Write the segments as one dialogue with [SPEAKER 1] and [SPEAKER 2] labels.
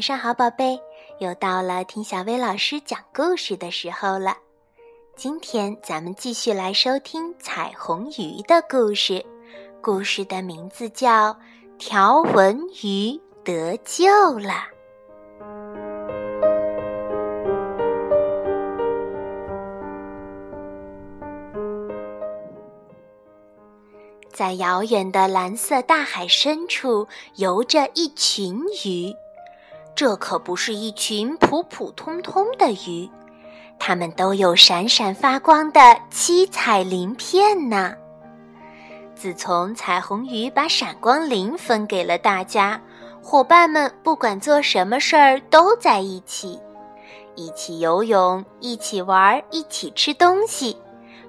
[SPEAKER 1] 晚上好，宝贝！又到了听小薇老师讲故事的时候了。今天咱们继续来收听彩虹鱼的故事，故事的名字叫《条纹鱼得救了》。在遥远的蓝色大海深处，游着一群鱼。这可不是一群普普通通的鱼，它们都有闪闪发光的七彩鳞片呢。自从彩虹鱼把闪光鳞分给了大家，伙伴们不管做什么事儿都在一起，一起游泳，一起玩，一起吃东西，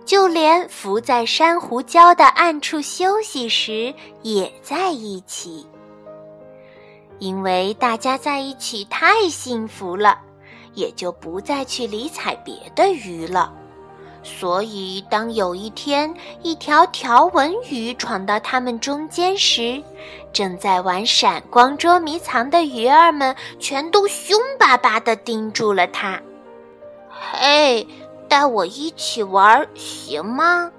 [SPEAKER 1] 就连浮在珊瑚礁的暗处休息时也在一起。因为大家在一起太幸福了，也就不再去理睬别的鱼了。所以，当有一天一条条纹鱼闯到他们中间时，正在玩闪光捉迷藏的鱼儿们全都凶巴巴地盯住了它。嘿，带我一起玩行吗？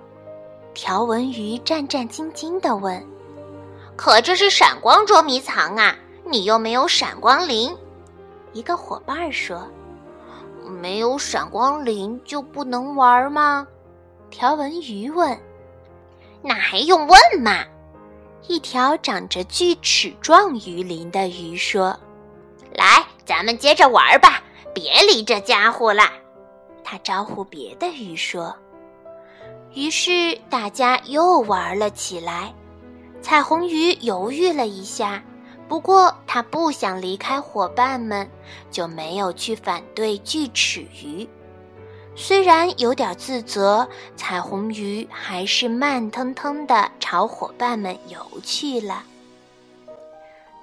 [SPEAKER 1] 条纹鱼战战兢兢地问。
[SPEAKER 2] 可这是闪光捉迷藏啊！你又没有闪光鳞，
[SPEAKER 1] 一个伙伴说：“
[SPEAKER 2] 没有闪光鳞就不能玩吗？”
[SPEAKER 1] 条纹鱼问。
[SPEAKER 2] “那还用问吗？”
[SPEAKER 1] 一条长着锯齿状鱼鳞的鱼说：“
[SPEAKER 2] 来，咱们接着玩吧，别理这家伙了。”
[SPEAKER 1] 他招呼别的鱼说。于是大家又玩了起来。彩虹鱼犹豫了一下。不过他不想离开伙伴们，就没有去反对锯齿鱼。虽然有点自责，彩虹鱼还是慢腾腾地朝伙伴们游去了。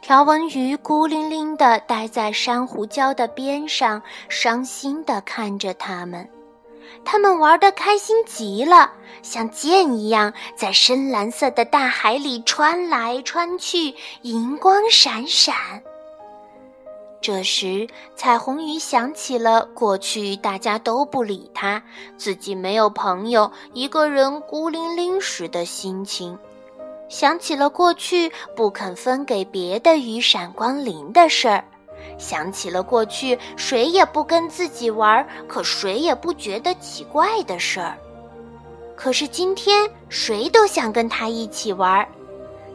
[SPEAKER 1] 条纹鱼孤零零地待在珊瑚礁的边上，伤心地看着他们。他们玩得开心极了，像箭一样在深蓝色的大海里穿来穿去，银光闪闪。这时，彩虹鱼想起了过去大家都不理他，自己没有朋友，一个人孤零零时的心情，想起了过去不肯分给别的鱼闪光鳞的事儿。想起了过去，谁也不跟自己玩，可谁也不觉得奇怪的事儿。可是今天，谁都想跟他一起玩。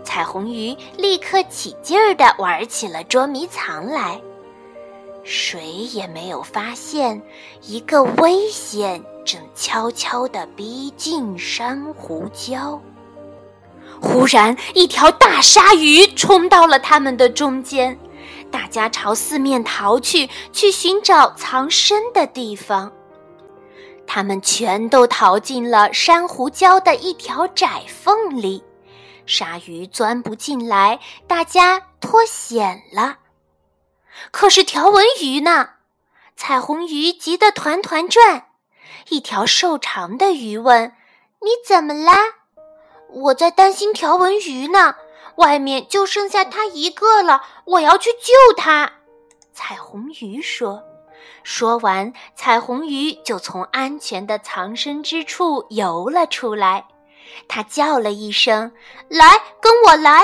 [SPEAKER 1] 彩虹鱼立刻起劲儿地玩起了捉迷藏来。谁也没有发现，一个危险正悄悄地逼近珊瑚礁。忽然，一条大鲨鱼冲到了他们的中间。大家朝四面逃去，去寻找藏身的地方。他们全都逃进了珊瑚礁的一条窄缝里，鲨鱼钻不进来，大家脱险了。可是条纹鱼呢？彩虹鱼急得团团转。一条瘦长的鱼问：“你怎么啦？”“我在担心条纹鱼呢。”外面就剩下它一个了，我要去救它。”彩虹鱼说。说完，彩虹鱼就从安全的藏身之处游了出来。它叫了一声：“来，跟我来！”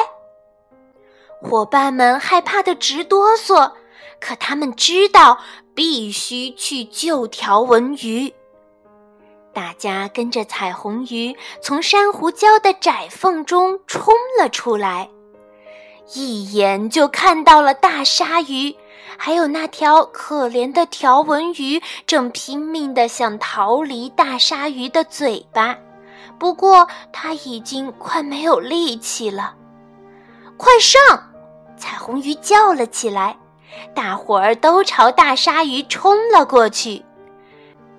[SPEAKER 1] 伙伴们害怕的直哆嗦，可他们知道必须去救条纹鱼。大家跟着彩虹鱼从珊瑚礁的窄缝中冲了出来，一眼就看到了大鲨鱼，还有那条可怜的条纹鱼正拼命地想逃离大鲨鱼的嘴巴，不过它已经快没有力气了。快上！彩虹鱼叫了起来，大伙儿都朝大鲨鱼冲了过去。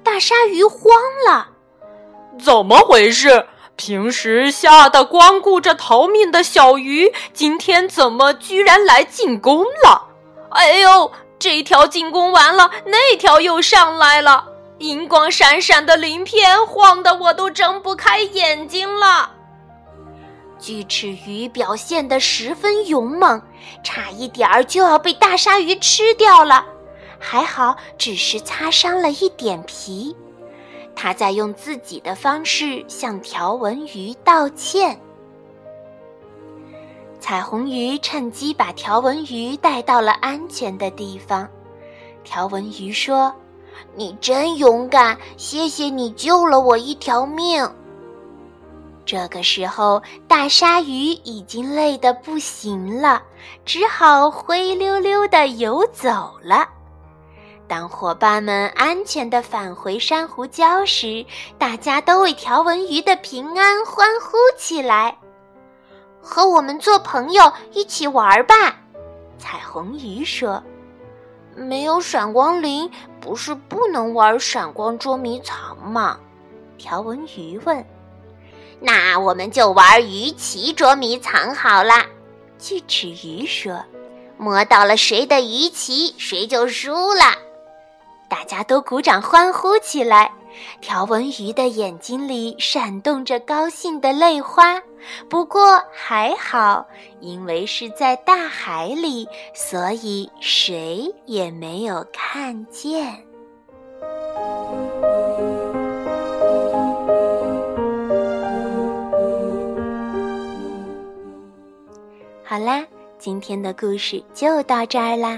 [SPEAKER 1] 大鲨鱼慌了，
[SPEAKER 3] 怎么回事？平时吓得光顾着逃命的小鱼，今天怎么居然来进攻了？哎呦，这条进攻完了，那条又上来了，银光闪闪的鳞片晃得我都睁不开眼睛了。
[SPEAKER 1] 锯齿鱼表现得十分勇猛，差一点儿就要被大鲨鱼吃掉了，还好只是擦伤了一点皮。他在用自己的方式向条纹鱼道歉。彩虹鱼趁机把条纹鱼带到了安全的地方。条纹鱼说：“你真勇敢，谢谢你救了我一条命。”这个时候，大鲨鱼已经累得不行了，只好灰溜溜地游走了。当伙伴们安全地返回珊瑚礁时，大家都为条纹鱼的平安欢呼起来。和我们做朋友，一起玩吧，彩虹鱼说。没有闪光鳞，不是不能玩闪光捉迷藏吗？条纹鱼问。
[SPEAKER 2] 那我们就玩鱼鳍捉迷藏好啦，
[SPEAKER 1] 锯齿鱼说。
[SPEAKER 2] 摸到了谁的鱼鳍，谁就输了。
[SPEAKER 1] 大家都鼓掌欢呼起来。条纹鱼的眼睛里闪动着高兴的泪花，不过还好，因为是在大海里，所以谁也没有看见。好啦，今天的故事就到这儿啦。